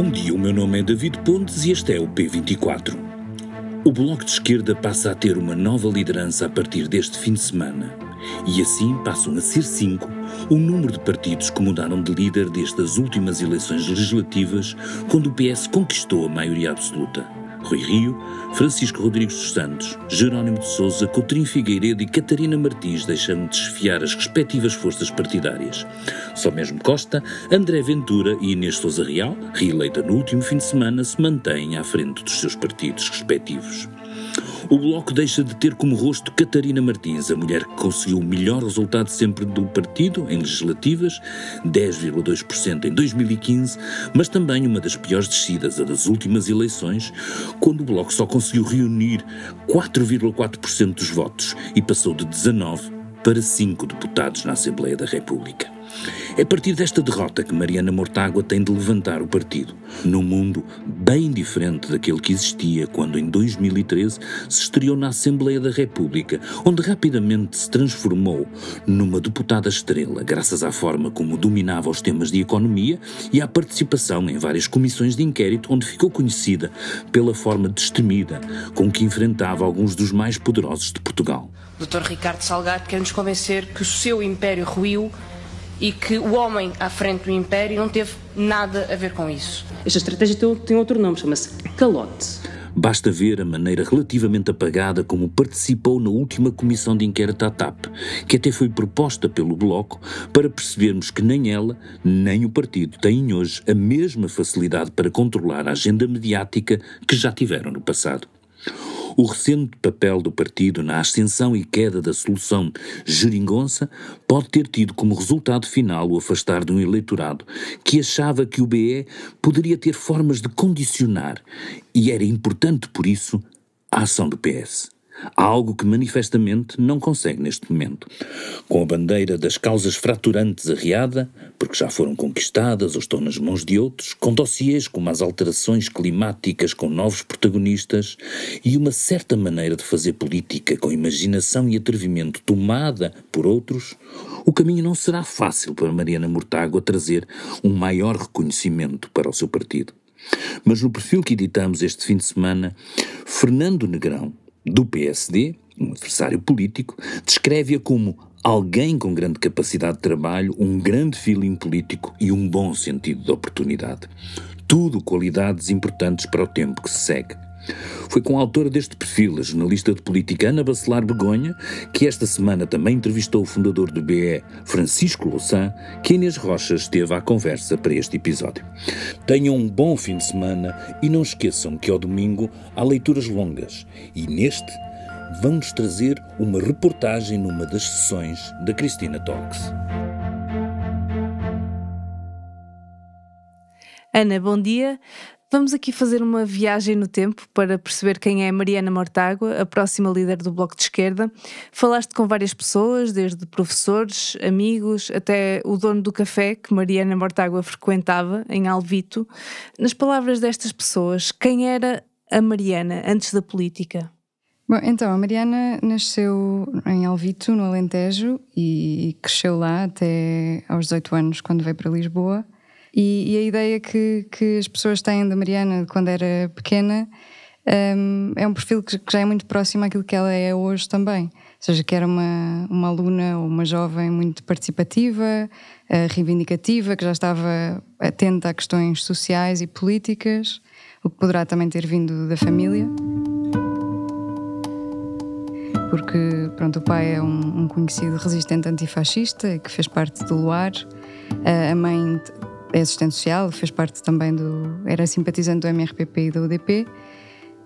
Bom dia, o meu nome é David Pontes e este é o P24. O Bloco de Esquerda passa a ter uma nova liderança a partir deste fim de semana. E assim passam a ser cinco o número de partidos que mudaram de líder desde as últimas eleições legislativas, quando o PS conquistou a maioria absoluta. Rui Rio, Francisco Rodrigues dos Santos, Jerónimo de Souza, Coutrinho Figueiredo e Catarina Martins deixaram de desfiar as respectivas forças partidárias. Só mesmo Costa, André Ventura e Inês Souza Real, reeleita no último fim de semana, se mantêm à frente dos seus partidos respectivos. O Bloco deixa de ter como rosto Catarina Martins, a mulher que conseguiu o melhor resultado sempre do partido em legislativas, 10,2% em 2015, mas também uma das piores descidas, a das últimas eleições, quando o Bloco só conseguiu reunir 4,4% dos votos e passou de 19 para 5 deputados na Assembleia da República. É a partir desta derrota que Mariana Mortágua tem de levantar o partido, num mundo bem diferente daquele que existia quando, em 2013, se estreou na Assembleia da República, onde rapidamente se transformou numa deputada estrela, graças à forma como dominava os temas de economia e à participação em várias comissões de inquérito, onde ficou conhecida pela forma destemida com que enfrentava alguns dos mais poderosos de Portugal. Dr. Ricardo Salgado quer nos convencer que o seu império ruiu e que o homem à frente do império não teve nada a ver com isso. Esta estratégia tem outro nome, chama-se calote. Basta ver a maneira relativamente apagada como participou na última comissão de inquérito à TAP, que até foi proposta pelo Bloco, para percebermos que nem ela, nem o partido têm hoje a mesma facilidade para controlar a agenda mediática que já tiveram no passado. O recente papel do partido na ascensão e queda da solução geringonça pode ter tido como resultado final o afastar de um eleitorado que achava que o BE poderia ter formas de condicionar e era importante por isso a ação do PS. Algo que manifestamente não consegue neste momento. Com a bandeira das causas fraturantes arriada, porque já foram conquistadas ou estão nas mãos de outros, com dossiês como as alterações climáticas com novos protagonistas e uma certa maneira de fazer política com imaginação e atrevimento tomada por outros, o caminho não será fácil para Mariana Mortágua trazer um maior reconhecimento para o seu partido. Mas no perfil que editamos este fim de semana, Fernando Negrão, do PSD, um adversário político, descreve-a como alguém com grande capacidade de trabalho, um grande feeling político e um bom sentido de oportunidade. Tudo qualidades importantes para o tempo que se segue. Foi com a autora deste perfil, a jornalista de política Ana Bacelar Begonha, que esta semana também entrevistou o fundador do BE, Francisco Louçã, que Inês Rocha esteve à conversa para este episódio. Tenham um bom fim de semana e não esqueçam que ao domingo há leituras longas e neste vamos trazer uma reportagem numa das sessões da Cristina Talks. Ana, bom dia. Vamos aqui fazer uma viagem no tempo para perceber quem é Mariana Mortágua, a próxima líder do Bloco de Esquerda. Falaste com várias pessoas, desde professores, amigos, até o dono do café que Mariana Mortágua frequentava, em Alvito. Nas palavras destas pessoas, quem era a Mariana antes da política? Bom, então, a Mariana nasceu em Alvito, no Alentejo, e cresceu lá até aos 18 anos, quando veio para Lisboa. E, e a ideia que, que, as pessoas têm da Mariana quando era pequena um, é um perfil que, já é muito próximo àquilo que ela é hoje também. Ou seja, que era uma, uma aluna ou uma jovem muito participativa, uh, reivindicativa, que já estava atenta a questões sociais e políticas, o que poderá também ter vindo da família. Porque pronto, o pai é um, um conhecido resistente antifascista que fez parte do Luar. Uh, a mãe é assistente social, fez parte também do. era simpatizante do MRPP e do UDP. Uh,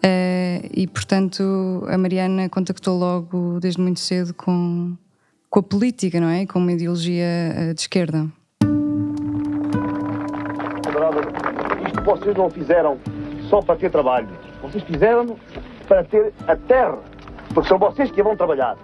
eh, e, portanto, a Mariana contactou logo desde muito cedo com, com a política, não é? Com uma ideologia uh, de esquerda. Isto vocês não fizeram só para ter trabalho. Vocês fizeram para ter a terra. Porque são vocês que vão trabalhar.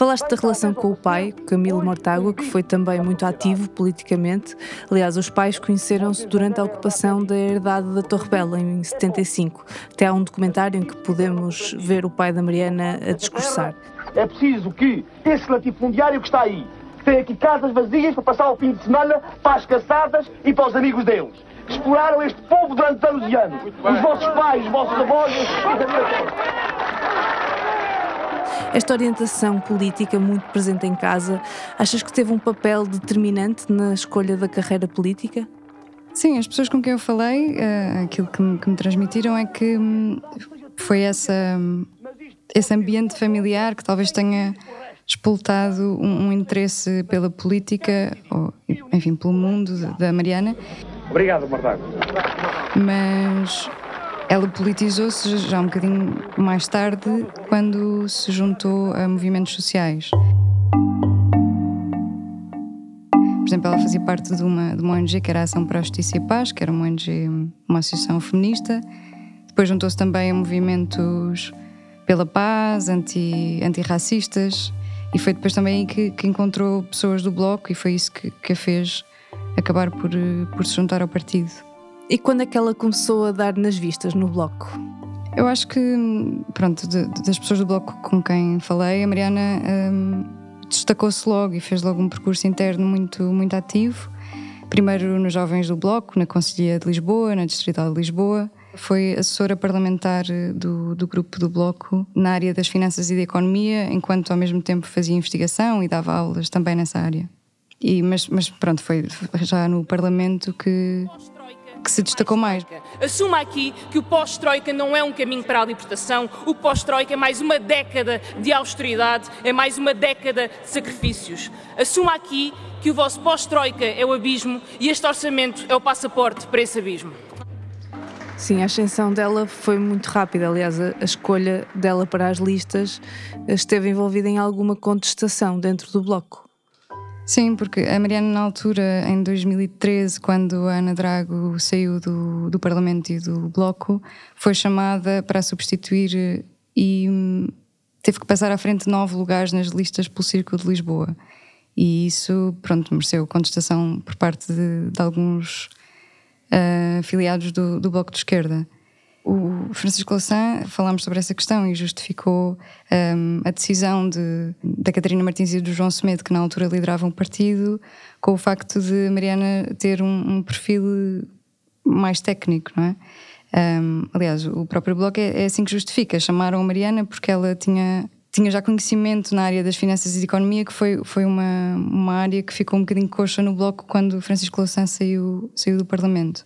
Falaste da relação com o pai, Camilo Mortágua, que foi também muito ativo politicamente. Aliás, os pais conheceram-se durante a ocupação da herdade da Torre Bela, em 75. Até há um documentário em que podemos ver o pai da Mariana a discursar. É preciso que esse latifundiário que está aí, têm aqui casas vazias para passar o fim de semana para as caçadas e para os amigos deles. Exploraram este povo durante anos e anos. Os vossos pais, os vossos avós, esta orientação política muito presente em casa, achas que teve um papel determinante na escolha da carreira política? Sim, as pessoas com quem eu falei, uh, aquilo que me, que me, transmitiram é que um, foi essa, um, esse ambiente familiar que talvez tenha expultado um, um, interesse pela política, ou enfim, pelo mundo da Mariana. Obrigado, Martago. Mas ela politizou-se já um bocadinho mais tarde, quando se juntou a movimentos sociais. Por exemplo, ela fazia parte de uma, de uma ONG que era a Ação para a Justiça e Paz, que era uma ONG, uma associação feminista. Depois juntou-se também a movimentos pela paz, anti, antirracistas. E foi depois também que, que encontrou pessoas do Bloco e foi isso que, que a fez acabar por, por se juntar ao partido. E quando é que ela começou a dar nas vistas no bloco? Eu acho que, pronto, de, das pessoas do bloco com quem falei, a Mariana hum, destacou-se logo e fez logo um percurso interno muito, muito ativo. Primeiro nos Jovens do Bloco, na Conselhia de Lisboa, na Distrital de Lisboa. Foi assessora parlamentar do, do grupo do Bloco na área das finanças e da economia, enquanto ao mesmo tempo fazia investigação e dava aulas também nessa área. E, mas, mas pronto, foi já no Parlamento que que se destacou mais. Assuma aqui que o pós-Troika não é um caminho para a libertação, o pós-Troika é mais uma década de austeridade, é mais uma década de sacrifícios. Assuma aqui que o vosso pós-Troika é o abismo e este orçamento é o passaporte para esse abismo. Sim, a ascensão dela foi muito rápida. Aliás, a, a, escolha dela para as listas esteve envolvida em alguma contestação dentro do bloco. Sim, porque a Mariana, na altura, em 2013, quando a Ana Drago saiu do, do Parlamento e do Bloco, foi chamada para substituir e hum, teve que passar à frente nove lugares nas listas pelo Círculo de Lisboa. E isso, pronto, mereceu contestação por parte de, de alguns uh, afiliados do, do Bloco de Esquerda. O Francisco Lassan, falámos sobre essa questão e justificou um, a decisão de, da Catarina Martins e do João Semedo, que na altura lideravam o partido, com o facto de Mariana ter um, um perfil mais técnico, não é? Um, aliás, o próprio Bloco é, é, assim que justifica. Chamaram a Mariana porque ela tinha, tinha já conhecimento na área das finanças e de economia, que foi, foi uma, uma área que ficou um bocadinho coxa no Bloco quando Francisco Louçã saiu, saiu do Parlamento.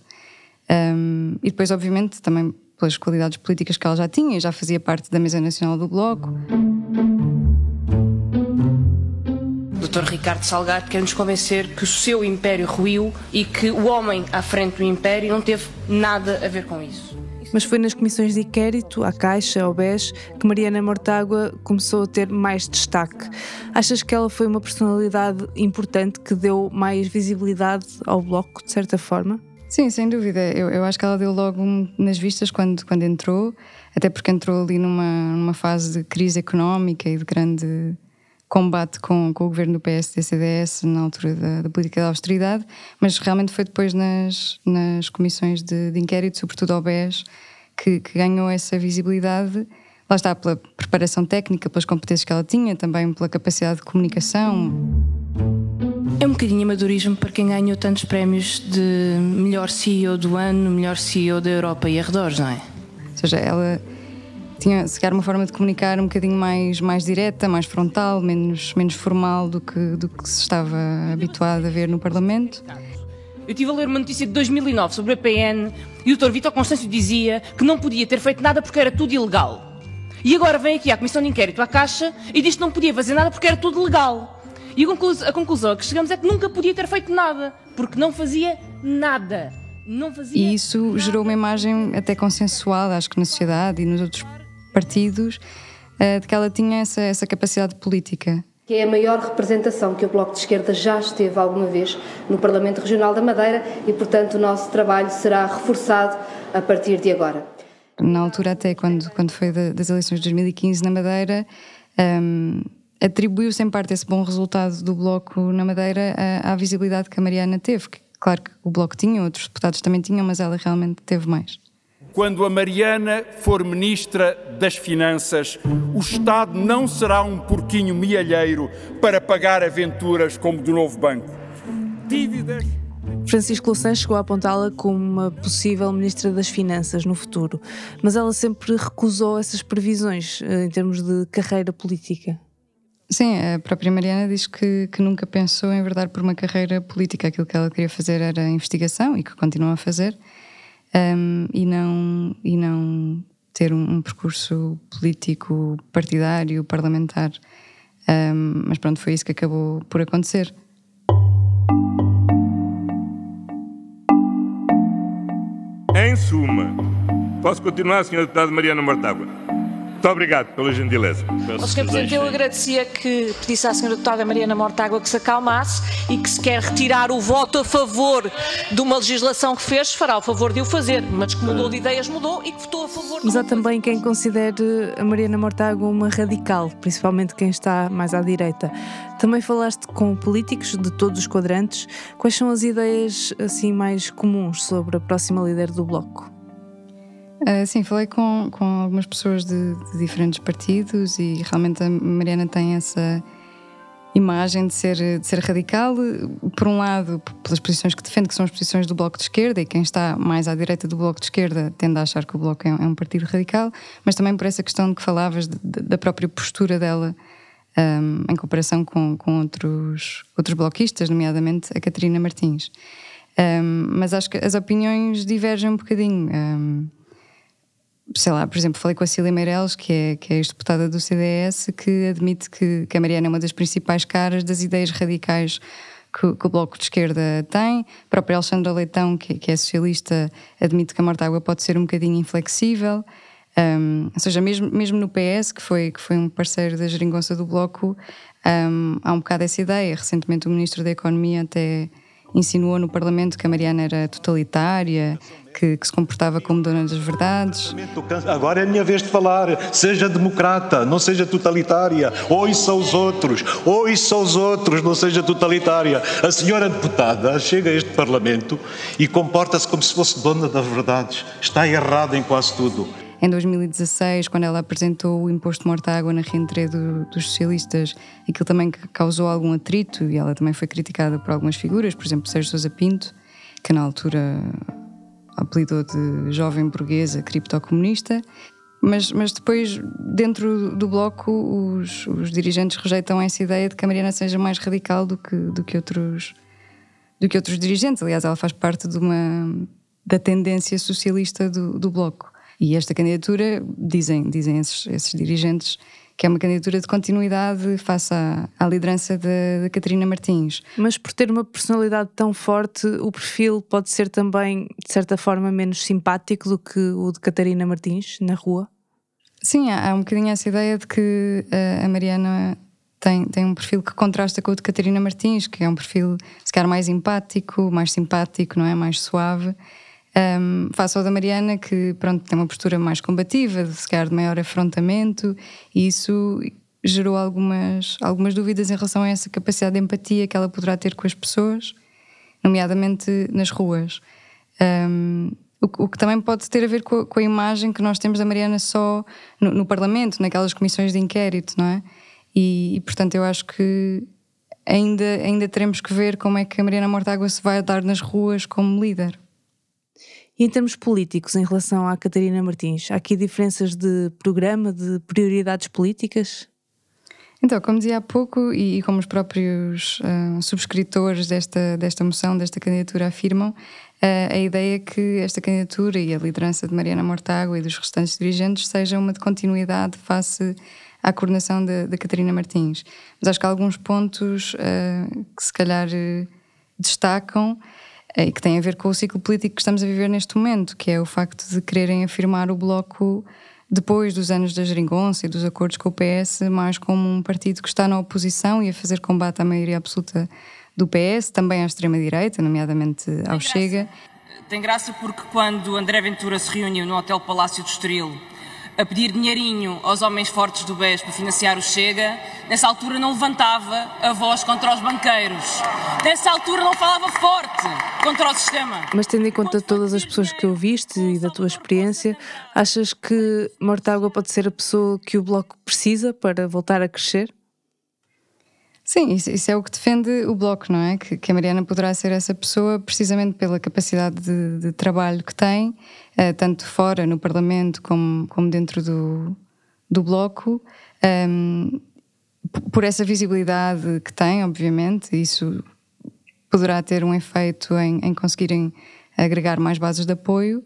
Um, e depois, obviamente, também pelas qualidades políticas que ela já tinha, já fazia parte da mesa nacional do Bloco. Dr. Ricardo Salgado quer nos convencer que o seu império ruiu e que o homem à frente do império não teve nada a ver com isso. Mas foi nas comissões de inquérito, à Caixa, ao BES, que Mariana Mortágua começou a ter mais destaque. Achas que ela foi uma personalidade importante que deu mais visibilidade ao Bloco, de certa forma? Sim, sem dúvida. Eu, eu acho que ela deu logo nas vistas quando, quando entrou, até porque entrou ali numa, numa fase de crise económica e de grande combate com, com o governo do PSD-CDS na altura da, da, política da austeridade, mas realmente foi depois nas, nas comissões de, de inquérito, sobretudo ao BES, que, que ganhou essa visibilidade. Lá está, pela preparação técnica, pelas competências que ela tinha, também pela capacidade de comunicação. Bocadinho amadorismo para quem ganhou tantos prémios de melhor CEO do ano, melhor CEO da Europa e arredores, não é? Ou seja, ela tinha, se calhar, uma forma de comunicar um bocadinho mais, mais direta, mais frontal, menos, menos formal do que, do que se estava habituado a ver no Parlamento. Eu estive a ler uma notícia de 2009 sobre a PN e o Dr. Vitor Constâncio dizia que não podia ter feito nada porque era tudo ilegal. E agora vem aqui à Comissão de Inquérito à Caixa e diz que não podia fazer nada porque era tudo legal. E a conclusão a que chegamos é que nunca podia ter feito nada, porque não fazia nada. Não fazia e isso nada. gerou uma imagem até consensual, acho que na sociedade e nos outros partidos, eh, de que ela tinha essa, essa capacidade política. Que é a maior representação que o Bloco de Esquerda já esteve alguma vez no Parlamento Regional da Madeira e, portanto, o nosso trabalho será reforçado a partir de agora. Na altura, até quando, quando foi das eleições de 2015 na Madeira, um, atribuiu-se em parte esse bom resultado do Bloco na Madeira à, à visibilidade que a Mariana teve. Que, claro que o Bloco tinha, outros deputados também tinham, mas ela realmente teve mais. quando a Mariana for Ministra das Finanças, o Estado não será um porquinho mielheiro para pagar aventuras como do novo banco. Dívidas. Francisco Louçã chegou a apontá-la como uma possível Ministra das Finanças no futuro, mas ela sempre recusou essas previsões eh, em termos de carreira política. Sim, a própria Mariana diz que, que nunca pensou em verdade por uma carreira política. Aquilo que ela queria fazer era investigação e que continua a fazer um, e, não, e não ter um, um, percurso político, partidário, parlamentar. Um, mas pronto, foi isso que acabou por acontecer. Em suma, posso continuar, Sra. Deputada Mariana Mortágua? Muito obrigado pela gentileza. Sr. Presidente, eu agradecia que pedisse à Sra. Deputada Mariana Mortágua que se acalmasse e que se quer retirar o voto a favor de uma legislação que fez, fará o favor de o fazer, mas que mudou de ideias, mudou e que votou a favor. Mas há também quem considere a Mariana Mortágua uma radical, principalmente quem está mais à direita. Também falaste com políticos de todos os quadrantes. Quais são as ideias assim mais comuns sobre a próxima líder do Bloco? Uh, sim, falei com, com algumas pessoas de, de, diferentes partidos e realmente a Mariana tem essa imagem de ser, de ser radical, por um lado, pelas posições que defende, que são as posições do Bloco de Esquerda, e quem está mais à direita do Bloco de Esquerda tende a achar que o Bloco é, é um partido radical, mas também por essa questão de que falavas de, de, da própria postura dela um, em comparação com, com outros, outros bloquistas, nomeadamente a Catarina Martins. Um, mas acho que as opiniões divergem um bocadinho. Sei lá, por exemplo, falei com a Cília Meireles, que é, que é ex-deputada do CDS, que admite que, que a Mariana é uma das principais caras das ideias radicais que, que, o Bloco de Esquerda tem. A própria Alexandra Leitão, que, que é socialista, admite que a Mortágua pode ser um bocadinho inflexível. Um, ou seja, mesmo, mesmo no PS, que foi, que foi um parceiro da geringonça do Bloco, um, há um bocado essa ideia. Recentemente o Ministro da Economia até insinuou no Parlamento que a Mariana era totalitária, que, que, se comportava como dona das verdades. Agora é a minha vez de falar. Seja democrata, não seja totalitária. Ouça os outros, ouça os outros, não seja totalitária. A senhora deputada chega a este Parlamento e comporta-se como se fosse dona das verdades. Está errada em quase tudo. Em 2016, quando ela apresentou o imposto morta-água na reentrée do, dos socialistas, aquilo também causou algum atrito e ela também foi criticada por algumas figuras, por exemplo, Sérgio Sousa Pinto, que na altura apelidou de jovem burguesa criptocomunista. Mas, mas depois, dentro do bloco, os, os, dirigentes rejeitam essa ideia de que a Mariana seja mais radical do que, do que, outros, do que outros dirigentes. Aliás, ela faz parte de uma, da tendência socialista do, do bloco. E esta candidatura, dizem, dizem esses, esses dirigentes, que é uma candidatura de continuidade face à, à liderança da Catarina Martins. Mas por ter uma personalidade tão forte, o perfil pode ser também, de certa forma, menos simpático do que o de Catarina Martins na rua? Sim, há, há um bocadinho essa ideia de que uh, a Mariana tem, tem um perfil que contrasta com o de Catarina Martins, que é um perfil, se calhar, mais empático, mais simpático, não é? Mais suave. Um, face ao da Mariana, que pronto, tem uma postura mais combativa, se calhar de maior afrontamento, e isso gerou algumas, algumas dúvidas em relação a essa capacidade de empatia que ela poderá ter com as pessoas, nomeadamente nas ruas. Um, o, que também pode ter a ver com a, com a, imagem que nós temos da Mariana só no, no Parlamento, naquelas comissões de inquérito, não é? E, e, portanto eu acho que ainda, ainda teremos que ver como é que a Mariana Mortágua se vai dar nas ruas como líder. E em termos políticos, em relação à Catarina Martins, há aqui diferenças de programa, de prioridades políticas? Então, como dizia há pouco, e, e como os próprios uh, subscritores desta, desta moção, desta candidatura afirmam, uh, a ideia é que esta candidatura e a liderança de Mariana Mortágua e dos restantes dirigentes seja uma de continuidade face à coordenação da Catarina Martins. Mas acho que há alguns pontos uh, que se calhar destacam e que tem a ver com o ciclo político que estamos a viver neste momento, que é o facto de quererem afirmar o Bloco depois dos anos da geringonça e dos acordos com o PS, mais como um partido que está na oposição e a fazer combate à maioria absoluta do PS, também à extrema-direita, nomeadamente ao Chega. Tem graça porque quando André Ventura se reuniu no Hotel Palácio de Estoril a pedir dinheirinho aos homens fortes do BES para financiar o Chega, nessa altura não levantava a voz contra os banqueiros. Nessa altura não falava forte contra o sistema. Mas tendo em conta todas as pessoas que ouviste e da tua experiência, achas que Mortágua pode ser a pessoa que o Bloco precisa para voltar a crescer? Sim, isso, isso, é o que defende o Bloco, não é? Que, que, a Mariana poderá ser essa pessoa precisamente pela capacidade de, de trabalho que tem, eh, tanto fora, no Parlamento, como, como dentro do, do Bloco, um, por essa visibilidade que tem, obviamente, isso poderá ter um efeito em, em conseguirem agregar mais bases de apoio.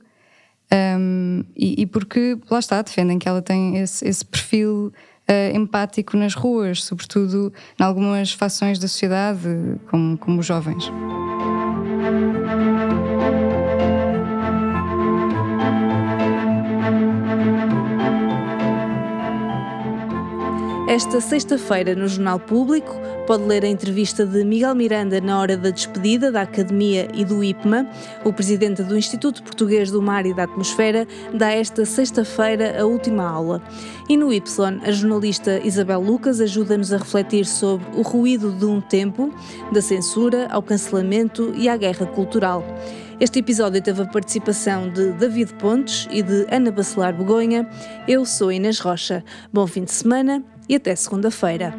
Um, e, e, porque, lá está, defendem que ela tem esse, esse perfil uh, empático nas ruas, sobretudo em algumas fações da sociedade, como, como os jovens. Esta sexta-feira, no Jornal Público, pode ler a entrevista de Miguel Miranda na hora da despedida da Academia e do IPMA. O presidente do Instituto Português do Mar e da Atmosfera dá esta sexta-feira a última aula. E no Y, a jornalista Isabel Lucas ajuda-nos a refletir sobre o ruído de um tempo, da censura ao cancelamento e à guerra cultural. Este episódio teve a participação de David Pontes e de Ana Bacelar Begonha. Eu sou Inês Rocha. Bom fim de semana e até segunda-feira.